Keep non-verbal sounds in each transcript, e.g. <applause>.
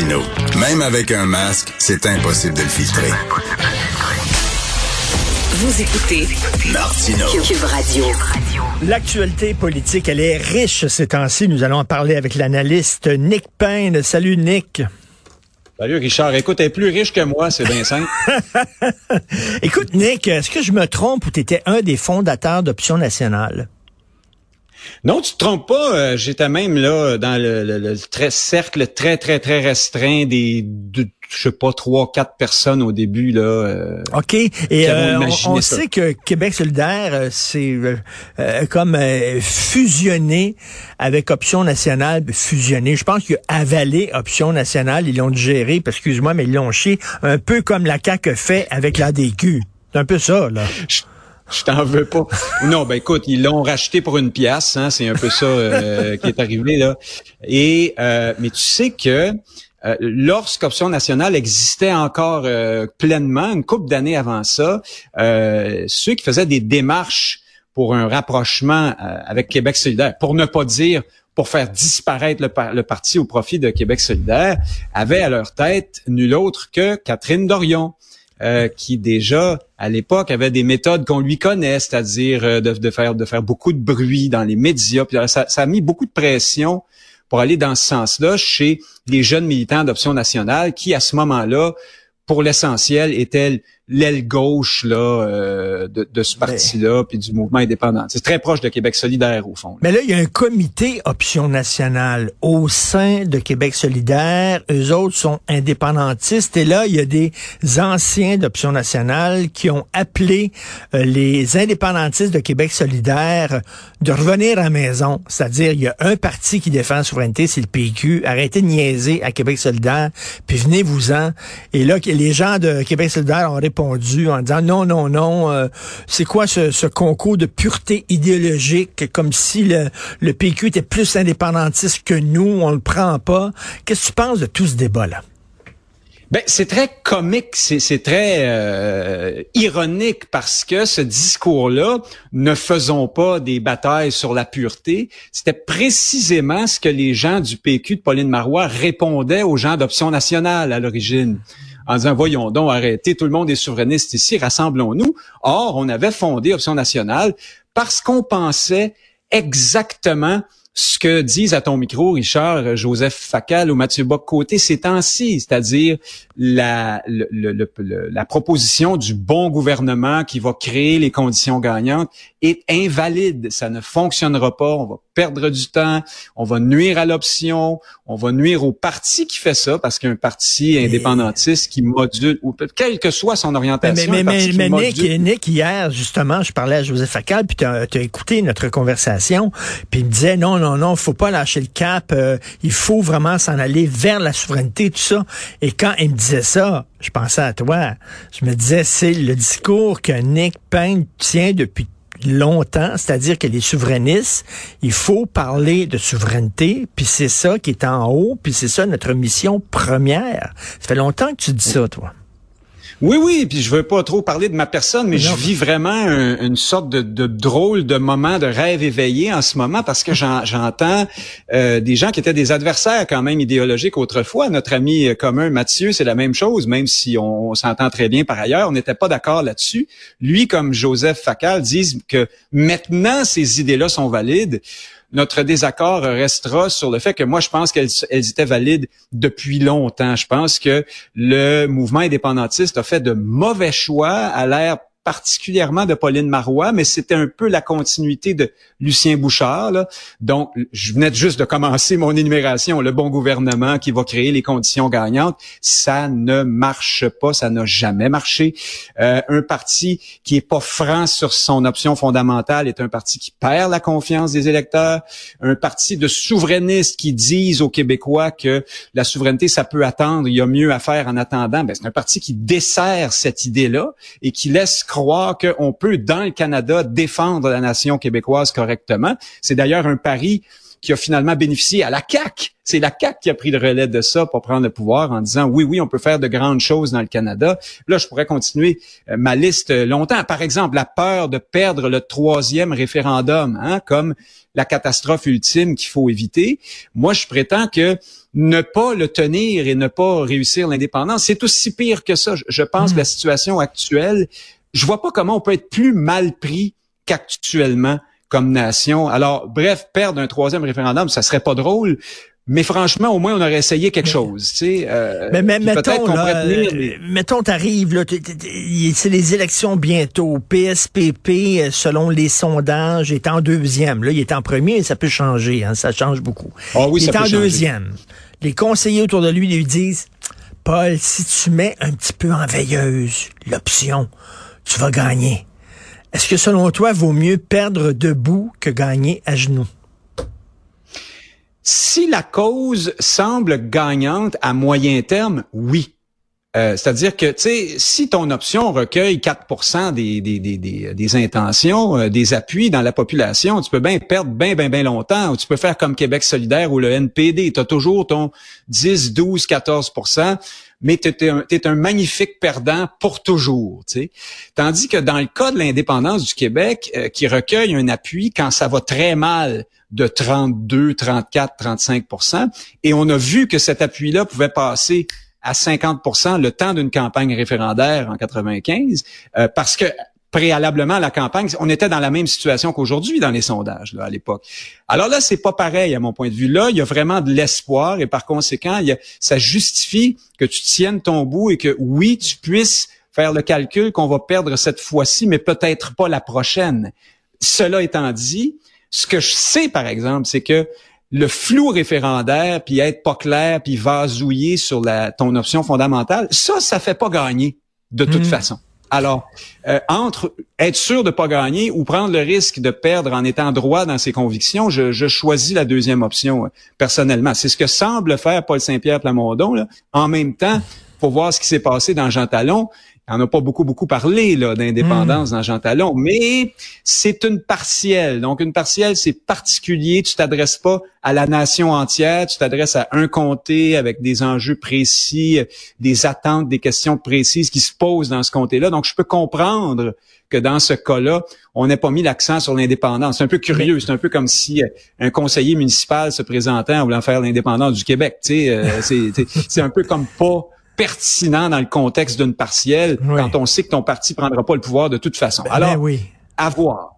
Martino. Même avec un masque, c'est impossible de le filtrer. Vous écoutez Martino. Cube Radio. L'actualité politique, elle est riche ces temps-ci. Nous allons en parler avec l'analyste Nick Payne. Salut Nick. Salut Richard. Écoute, est plus riche que moi, c'est bien simple. <laughs> Écoute Nick, est-ce que je me trompe ou tu étais un des fondateurs d'Option nationale? Non, tu te trompes pas. Euh, J'étais même là dans le, le- le très cercle très très très restreint des, de, je sais pas trois quatre personnes au début là. euh, OK. Et euh, on, sait que Québec solidaire, euh, c'est comme euh, fusionné avec Option nationale, fusionné. Je pense qu'il a avalé Option nationale, ils l'ont digéré, excuse-moi, mais ils l'ont chié, un peu comme la CAQ fait avec l'ADQ. C'est un peu ça, là. Je t'en veux pas. non, ben écoute, ils l'ont racheté pour une pièce, hein, c'est un peu ça euh, <laughs> qui est arrivé là. Et euh, mais tu sais que euh, lorsqu'Option nationale existait encore euh, pleinement, une couple d'années avant ça, euh, ceux qui faisaient des démarches pour un rapprochement euh, avec Québec solidaire, pour ne pas dire pour faire disparaître le, par- le parti au profit de Québec solidaire, avaient à leur tête nul autre que Catherine Dorion. Euh, qui déjà à l'époque avait des méthodes qu'on lui connaît, c'est-à-dire euh, de, faire de faire beaucoup de bruit dans les médias. Euh, ça, ça a mis beaucoup de pression pour aller dans ce sens-là chez les jeunes militants d'Option nationale qui, à ce moment-là, pour l'essentiel, étaient l'aile gauche là euh, de, de ce parti-là puis du mouvement indépendant. C'est très proche de Québec solidaire au fond. là. Mais là, il y a un comité option nationale au sein de Québec solidaire. Eux autres sont indépendantistes. Et là, il y a des anciens d'option nationale qui ont appelé euh, les indépendantistes de Québec solidaire de revenir à la maison. C'est-à-dire, il y a un parti qui défend la souveraineté, c'est le PQ. Arrêtez de niaiser à Québec solidaire, puis venez-vous-en. Et là, les gens de Québec solidaire ont répondu en disant non, non, non, euh, c'est quoi ce, ce concours de pureté idéologique, comme si le, le PQ était plus indépendantiste que nous, on le prend pas. Qu'est-ce que tu penses de tout ce débat-là? Ben, c'est très comique, c'est très euh, ironique parce que ce discours-là, ne faisons pas des batailles sur la pureté, c'était précisément ce que les gens du PQ de Pauline Marois répondaient aux gens d'Option nationale à l'origine. En disant, voyons donc, arrêtez, tout le monde est souverainiste ici, rassemblons-nous. Or, on avait fondé Option nationale parce qu'on pensait exactement ce que disent à ton micro, Richard, Joseph Facal ou Mathieu Bock-Côté ces temps-ci, c'est-à-dire la, proposition du bon gouvernement qui va créer les conditions gagnantes est invalide. Ça ne fonctionnera pas. Perdre du temps. On va nuire à l'option. On va nuire au parti qui fait ça, parce qu'un parti indépendantiste qui module, ou quelle que soit son Mais, orientation, mais, un mais, qui mais Nick, Nick, hier, justement, je parlais à Joseph Facal, puis tu as, écouté notre conversation, puis il me disait, non, non, non, faut pas lâcher le cap, euh, il faut vraiment s'en aller vers la souveraineté, tout ça. Et quand il me disait ça, je pensais à toi. Je me disais, c'est le discours que Nick Payne tient depuis longtemps, c'est-à-dire que les souverainistes, il faut parler de souveraineté, puis c'est ça qui est en haut, puis c'est ça notre mission première. Ça fait longtemps que tu dis ça, toi. Oui, oui, puis je veux pas trop parler de ma personne, mais Non. je vis vraiment un- une sorte de, de drôle de moment de rêve éveillé en ce moment parce que j'en- j'entends euh, des gens qui étaient des adversaires quand même idéologiques autrefois. Notre ami euh, commun Mathieu, c'est la même chose, même si on, s'entend très bien par ailleurs, on n'était pas d'accord là-dessus. Lui, comme Joseph Facal, disent que maintenant ces idées-là sont valides. Notre désaccord restera sur le fait que moi, je pense qu'elles elles étaient valides depuis longtemps. Je pense que le mouvement indépendantiste a fait de mauvais choix à l'ère particulièrement de Pauline Marois, mais c'était un peu la continuité de Lucien Bouchard. là. Donc, je venais juste de commencer mon énumération. Le bon gouvernement qui va créer les conditions gagnantes, ça ne marche pas, ça n'a jamais marché. Euh, un parti qui est pas franc sur son option fondamentale est un parti qui perd la confiance des électeurs. Un parti de souverainistes qui disent aux Québécois que la souveraineté, ça peut attendre, il y a mieux à faire en attendant. Ben, c'est un parti qui dessert cette idée-là et qui laisse croire qu'on peut, dans le Canada, défendre la nation québécoise correctement. C'est d'ailleurs un pari qui a finalement bénéficié à la CAC. C'est la CAC qui a pris le relais de ça pour prendre le pouvoir en disant oui, oui, on peut faire de grandes choses dans le Canada. Là, je pourrais continuer euh, ma liste longtemps. Par exemple, la peur de perdre le troisième référendum, hein, comme la catastrophe ultime qu'il faut éviter. Moi, je prétends que ne pas le tenir et ne pas réussir l'indépendance, c'est aussi pire que ça. Je pense que la hmm. situation actuelle, je vois pas comment on peut être plus mal pris qu'actuellement comme nation. Alors, bref, perdre un troisième référendum, ça serait pas drôle, mais franchement, au moins, on aurait essayé quelque chose. Tu sais, euh, mais, mais mettons, là, euh, mettons, t'arrives, là, c'est les élections bientôt. PSPP, euh, selon les sondages, est en deuxième. Là, il est en premier, ça peut changer. Hein, ça change beaucoup. Ah oui, il est en deuxième. Les conseillers autour de lui lui disent, Paul, si tu mets un petit peu en veilleuse l'option, tu vas gagner. Est-ce que selon toi, vaut mieux perdre debout que gagner à genoux? Si la cause semble gagnante à moyen terme, oui. Euh, c'est-à-dire que, tu sais, si ton option recueille 4% des, des, des, des, intentions, euh, des appuis dans la population, tu peux bien perdre bien, bien, bien longtemps, ou tu peux faire comme Québec solidaire ou le NPD. Tu as toujours ton 10, 12, 14% mais tu es, un magnifique perdant pour toujours. Tandis que dans le cas de l'indépendance du Québec, euh, qui recueille un appui quand ça va très mal, de 32, 34, 35% et on a vu que cet appui-là pouvait passer à 50% le temps d'une campagne référendaire en 95, euh, parce que préalablement à la campagne, on était dans la même situation qu'aujourd'hui dans les sondages là, à l'époque. Alors là, c'est pas pareil à mon point de vue. Là, il y a vraiment de l'espoir et par conséquent, il y a, ça justifie que tu tiennes ton bout et que oui, tu puisses faire le calcul qu'on va perdre cette fois-ci, mais peut-être pas la prochaine. Cela étant dit, ce que je sais, par exemple, c'est que le flou référendaire, puis être pas clair, puis vasouiller sur la, ton option fondamentale, ça, ça fait pas gagner de toute hmm. façon. Alors, euh, entre être sûr de pas gagner ou prendre le risque de perdre en étant droit dans ses convictions, je, je choisis la deuxième option euh, personnellement. C'est ce que semble faire Paul Saint-Pierre Plamondon. Là. En même temps, pour voir ce qui s'est passé dans Jean Talon, on n'a pas beaucoup, beaucoup parlé là, d'indépendance hmm. dans Jean Talon, mais c'est une partielle. Donc, une partielle, c'est particulier. Tu t'adresses pas à la nation entière, tu t'adresses à un comté avec des enjeux précis, des attentes, des questions précises qui se posent dans ce comté-là. Donc, je peux comprendre que dans ce cas-là, on n'ait pas mis l'accent sur l'indépendance. C'est un peu curieux. C'est un peu comme si euh, un conseiller municipal se présentait en voulant faire l'indépendance du Québec. Tu sais, euh, c'est un peu comme pas pertinent dans le contexte d'une partielle quand on sait que ton parti prendra pas le pouvoir de toute façon. Ben, Alors, oui. à voir.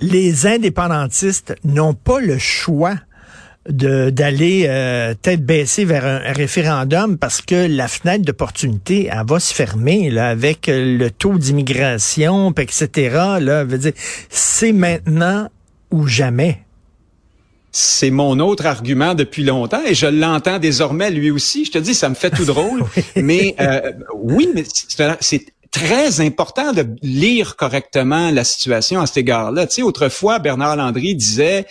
Les indépendantistes n'ont pas le choix de d'aller euh, tête baissée vers un, référendum parce que la fenêtre d'opportunité elle va se fermer là avec le taux d'immigration etc là veut dire c'est maintenant ou jamais c'est mon autre argument depuis longtemps et je l'entends désormais lui aussi. Je te dis, ça me fait tout drôle. <laughs> mais euh, oui, mais c'est très important de lire correctement la situation à cet égard-là. Tu sais, autrefois, Bernard Landry disait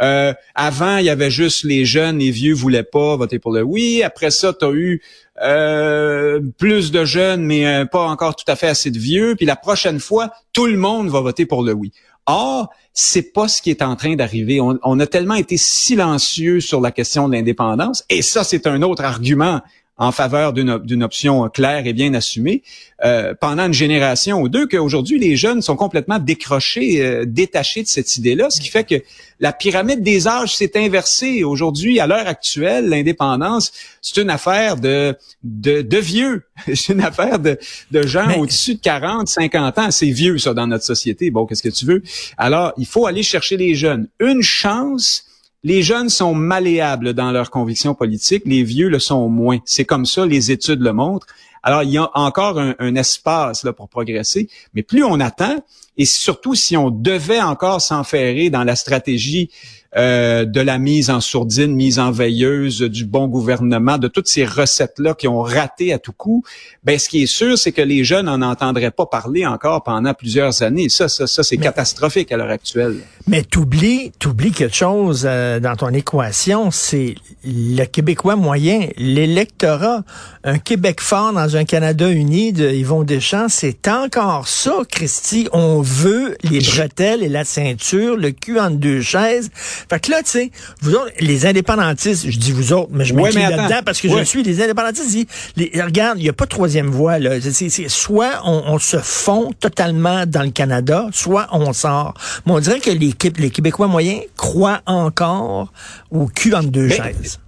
euh, avant, il y avait juste les jeunes, les vieux voulaient pas voter pour le oui. Après ça, tu as eu euh, plus de jeunes, mais pas encore tout à fait assez de vieux. Puis la prochaine fois, tout le monde va voter pour le oui. Or, c'est pas ce qui est en train d'arriver. On, a tellement été silencieux sur la question de l'indépendance, et ça, c'est un autre argument en faveur d'une option claire et bien assumée euh, pendant une génération ou deux qu'aujourd'hui les jeunes sont complètement décrochés, euh, détachés de cette idée-là, ce qui fait que la pyramide des âges s'est inversée. Aujourd'hui, à l'heure actuelle, l'indépendance, c'est une affaire de, de, de vieux. <laughs> c'est une affaire de, de gens au-dessus de 40, 50 ans. C'est vieux, ça, dans notre société. Bon, qu'est-ce que tu veux? Alors, il faut aller chercher les jeunes. Une chance les jeunes sont malléables dans leurs convictions politiques, les vieux le sont moins. C'est comme ça, les études le montrent. Alors, il y a encore un, espace là, pour progresser, mais plus on attend, et surtout si on devait encore s'enferrer dans la stratégie euh, de la mise en sourdine, mise en veilleuse, du bon gouvernement, de toutes ces recettes-là qui ont raté à tout coup, ben ce qui est sûr, c'est que les jeunes n'en entendraient pas parler encore pendant plusieurs années. Ça, ça, ça c'est catastrophique à l'heure actuelle. Mais t'oublies, t'oublies quelque chose euh, dans ton équation, c'est le Québécois moyen, l'électorat. Un Québec fort dans dans un Canada uni de Yvon Deschamps, c'est encore ça, Christy. On veut les bretelles et la ceinture, le cul entre deux chaises. Fait que là, tu sais, vous autres, les indépendantistes, je dis vous autres, mais je m'inclus là-dedans parce que je suis les indépendantistes. Les, regarde, il n'y a pas de troisième voie. Là. C'est, soit on, on, se fond totalement dans le Canada, soit on sort. Mais on dirait que les, les Québécois moyens croient encore au cul entre deux chaises.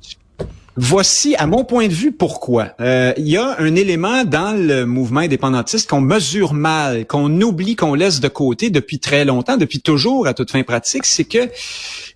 Voici, à mon point de vue, pourquoi. Euh, il y a un élément dans le mouvement indépendantiste qu'on mesure mal, qu'on oublie, qu'on laisse de côté depuis très longtemps, depuis toujours à toute fin pratique, c'est que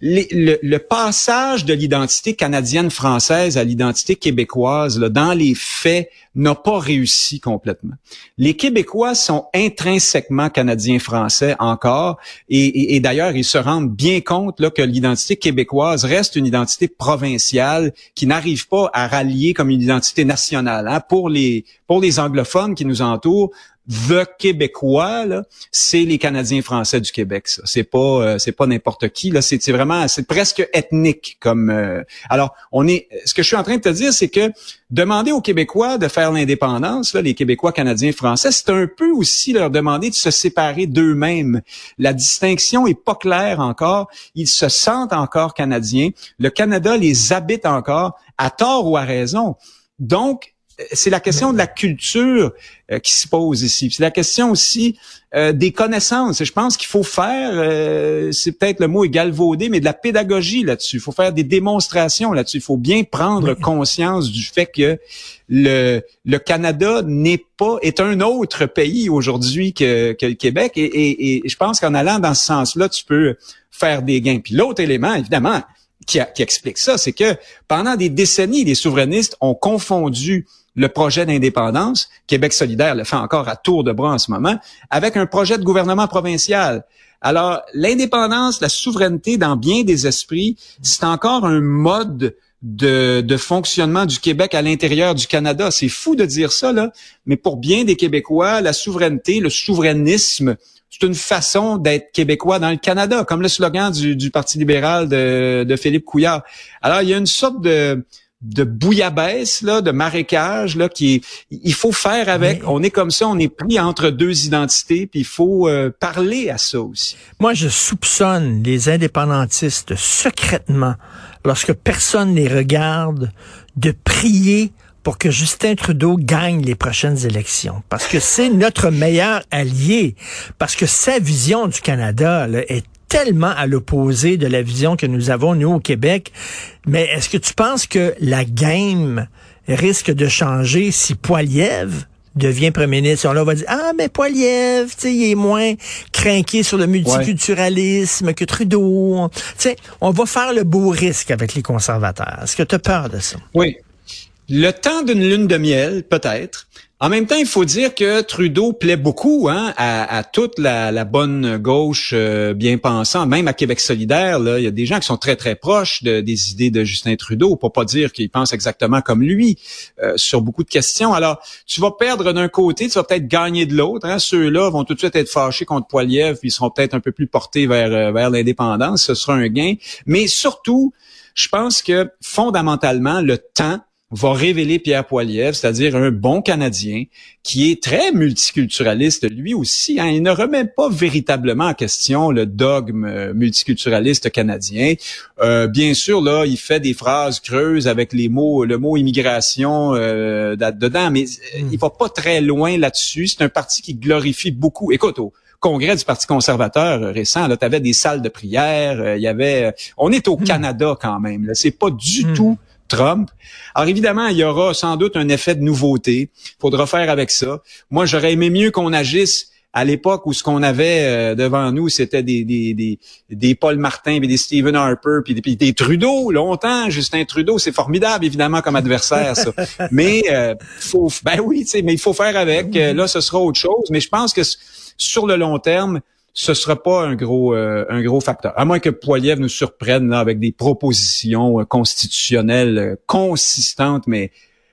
le, passage de l'identité canadienne-française à l'identité québécoise, là, dans les faits, n'a pas réussi complètement. Les Québécois sont intrinsèquement canadiens-français encore, et, d'ailleurs, ils se rendent bien compte là, que l'identité québécoise reste une identité provinciale qui n'arrive pas à rallier comme une identité nationale. Hein. Pour les pour les anglophones qui nous entourent, the québécois là, c'est les Canadiens français du Québec. Ça, c'est pas euh, c'est pas n'importe qui là. C'est vraiment c'est presque ethnique comme. Euh, alors on est. Ce que je suis en train de te dire, c'est que demander aux Québécois de faire l'indépendance, là, les Québécois, Canadiens, Français, c'est un peu aussi leur demander de se séparer d'eux-mêmes. La distinction est pas claire encore. Ils se sentent encore Canadiens. Le Canada les habite encore, à tort ou à raison. Donc, c'est la question de la culture euh, qui se pose ici. C'est la question aussi euh, des connaissances. Je pense qu'il faut faire, euh, c'est peut-être le mot est galvaudé, mais de la pédagogie là-dessus. Il faut faire des démonstrations là-dessus. Il faut bien prendre conscience du fait que le, le Canada n'est pas est un autre pays aujourd'hui que, que, le Québec. Et, et, et je pense qu'en allant dans ce sens-là, tu peux faire des gains. Puis l'autre élément, évidemment, qui, qui explique ça, c'est que pendant des décennies, les souverainistes ont confondu le projet d'indépendance, Québec solidaire le fait encore à tour de bras en ce moment, avec un projet de gouvernement provincial. Alors, l'indépendance, la souveraineté dans bien des esprits, c'est encore un mode de, de, fonctionnement du Québec à l'intérieur du Canada. C'est fou de dire ça, là, mais pour bien des Québécois, la souveraineté, le souverainisme, c'est une façon d'être québécois dans le Canada, comme le slogan du, du Parti libéral de, de Philippe Couillard. Alors, il y a une sorte de de bouillabaisse là, de marécage là qui il faut faire avec. On est comme ça, on est pris entre deux identités, puis il faut euh, parler à ça aussi. Moi, je soupçonne les indépendantistes secrètement, lorsque personne les regarde, de prier pour que Justin Trudeau gagne les prochaines élections. Parce que c'est notre meilleur allié. Parce que sa vision du Canada là, est tellement à l'opposé de la vision que nous avons, nous, au Québec. Mais est-ce que tu penses que la game risque de changer si Poiliev devient premier ministre? On va dire, ah, mais Poiliev, tu sais, il est moins craqué sur le multiculturalisme que Trudeau. Tu sais, on va faire le beau risque avec les conservateurs. Est-ce que tu as peur de ça? Oui. Le temps d'une lune de miel, peut-être. En même temps, il faut dire que Trudeau plaît beaucoup hein, à, toute la, bonne gauche euh, bien pensante, même à Québec solidaire. Là, il y a des gens qui sont très très proches des idées de Justin Trudeau, pour pas dire qu'ils pensent exactement comme lui euh, sur beaucoup de questions. Alors, tu vas perdre d'un côté, tu vas peut-être gagner de l'autre. Hein. Ceux-là vont tout de suite être fâchés contre Poiliev, puis ils seront peut-être un peu plus portés vers euh, vers l'indépendance. Ce sera un gain. Mais surtout, je pense que fondamentalement, le temps va révéler Pierre Poilievre, c'est-à-dire un bon Canadien qui est très multiculturaliste lui aussi. Hein. Il ne remet pas véritablement en question le dogme euh, multiculturaliste canadien. Euh, bien sûr, là, il fait des phrases creuses avec les mots, le mot immigration euh, dedans, mais hmm. il va pas très loin là-dessus. C'est un parti qui glorifie beaucoup. Écoute, au congrès du Parti conservateur récent, là, tu avais des salles de prière, il y avait... On est au hmm. Canada quand même. C'est pas du hmm. tout Trump. Alors évidemment, il y aura sans doute un effet de nouveauté. Il faudra faire avec ça. Moi, j'aurais aimé mieux qu'on agisse à l'époque où ce qu'on avait euh, devant nous, c'était des, des, des, des, Paul Martin, puis des Stephen Harper, puis des, des Trudeau. Longtemps, Justin Trudeau, c'est formidable, évidemment, comme adversaire, ça. <laughs> mais euh, faut, ben oui, mais il faut faire avec. Euh, là, ce sera autre chose. Mais je pense que sur le long terme, ce sera pas un gros euh, un gros facteur. À moins que Poiliev nous surprenne là, avec des propositions euh, constitutionnelles euh, consistantes, mais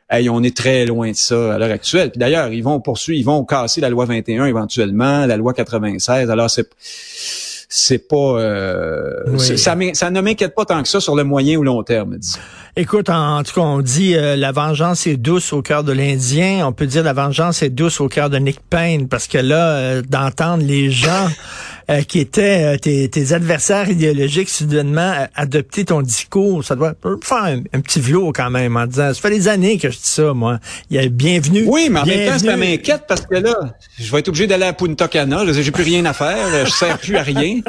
hey, on est très loin de ça à l'heure actuelle. Puis d'ailleurs, ils vont poursuivre, ils vont casser la loi 21 éventuellement, la loi 96. Alors c'est c'est pas euh, ça, ça ne m'inquiète pas tant que ça sur le moyen ou long terme. Disons. Écoute, en, tout cas, on dit euh, la vengeance est douce au cœur de l'Indien. On peut dire la vengeance est douce au cœur de Nick Payne, parce que là, euh, d'entendre les gens <laughs> euh, qui étaient tes, adversaires idéologiques soudainement adopter ton discours, ça doit faire un, petit velours quand même en disant, ça fait des années que je dis ça, moi. Il y a bienvenue. Oui, mais en même temps, ça m'inquiète parce que là, je vais être obligé d'aller à Punta Cana. J'ai plus rien à faire. Je sers plus à rien.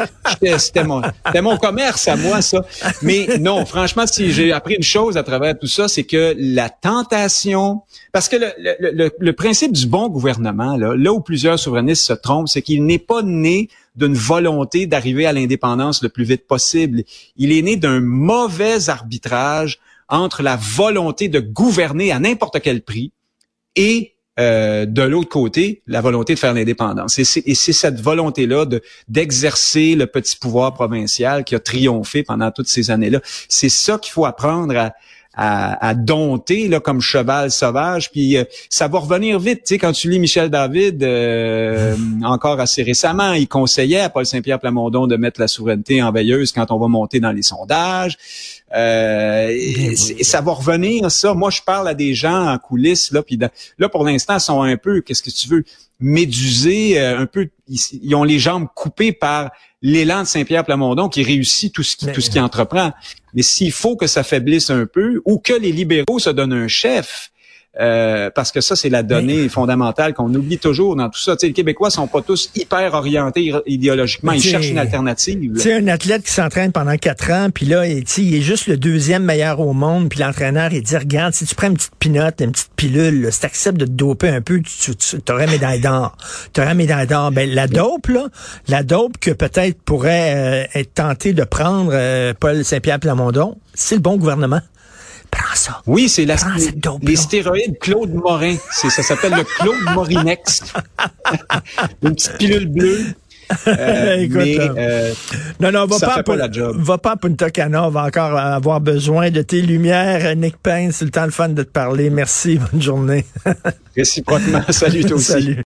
C'était mon, mon commerce à moi, ça. Mais non, franchement, si j'ai appris une chose à travers tout ça, c'est que la tentation, parce que le, le, principe du bon gouvernement, là, là où plusieurs souverainistes se trompent, c'est qu'il n'est pas né d'une volonté d'arriver à l'indépendance le plus vite possible. Il est né d'un mauvais arbitrage entre la volonté de gouverner à n'importe quel prix et euh, de l'autre côté, la volonté de faire l'indépendance. Et c'est cette volonté-là de d'exercer le petit pouvoir provincial qui a triomphé pendant toutes ces années-là. C'est ça qu'il faut apprendre à, à, dompter là, comme cheval sauvage. Puis euh, ça va revenir vite. Tu sais, quand tu lis Michel David, euh, <laughs> encore assez récemment, il conseillait à Paul Saint-Pierre Plamondon de mettre la souveraineté en veilleuse quand on va monter dans les sondages. Euh, et, ça va revenir, ça. Moi, je parle à des gens en coulisses, là, puis là, pour l'instant, ils sont un peu, qu'est-ce que tu veux, médusés, un peu, ils, ont les jambes coupées par l'élan de Saint-Pierre Plamondon qui réussit tout ce qui, tout ce qu'il entreprend. Mais s'il faut que ça faiblisse un peu ou que les libéraux se donnent un chef, euh, parce que ça, c'est la donnée fondamentale qu'on oublie toujours dans tout ça. les Québécois sont pas tous hyper orientés idéologiquement. Ils cherchent une alternative. C'est un athlète qui s'entraîne pendant quatre ans, puis là, il, il est juste le deuxième meilleur au monde, puis l'entraîneur, il dit, regarde, si tu prends une petite pinotte, une petite pilule, si tu acceptes de te doper un peu, tu, tu aurais médaille d'or. Tu aurais médaille d'or. Ben, la dope, là, la dope que peut-être pourrait euh, être tenté de prendre euh, Paul Saint-Pierre Plamondon, c'est le bon gouvernement. Oui, c'est la, les, stéroïdes Claude Morin. C'est, ça s'appelle le Claude Morinex. <laughs> Une petite pilule bleue. Euh, Écoute, mais, euh, euh, non, non, va pas, pas la job. va pas à Punta Cana, on va encore avoir besoin de tes lumières. Nick Payne, c'est le temps le fun de te parler. Merci, bonne journée. Réciproquement, salut toi <laughs> aussi. Salut.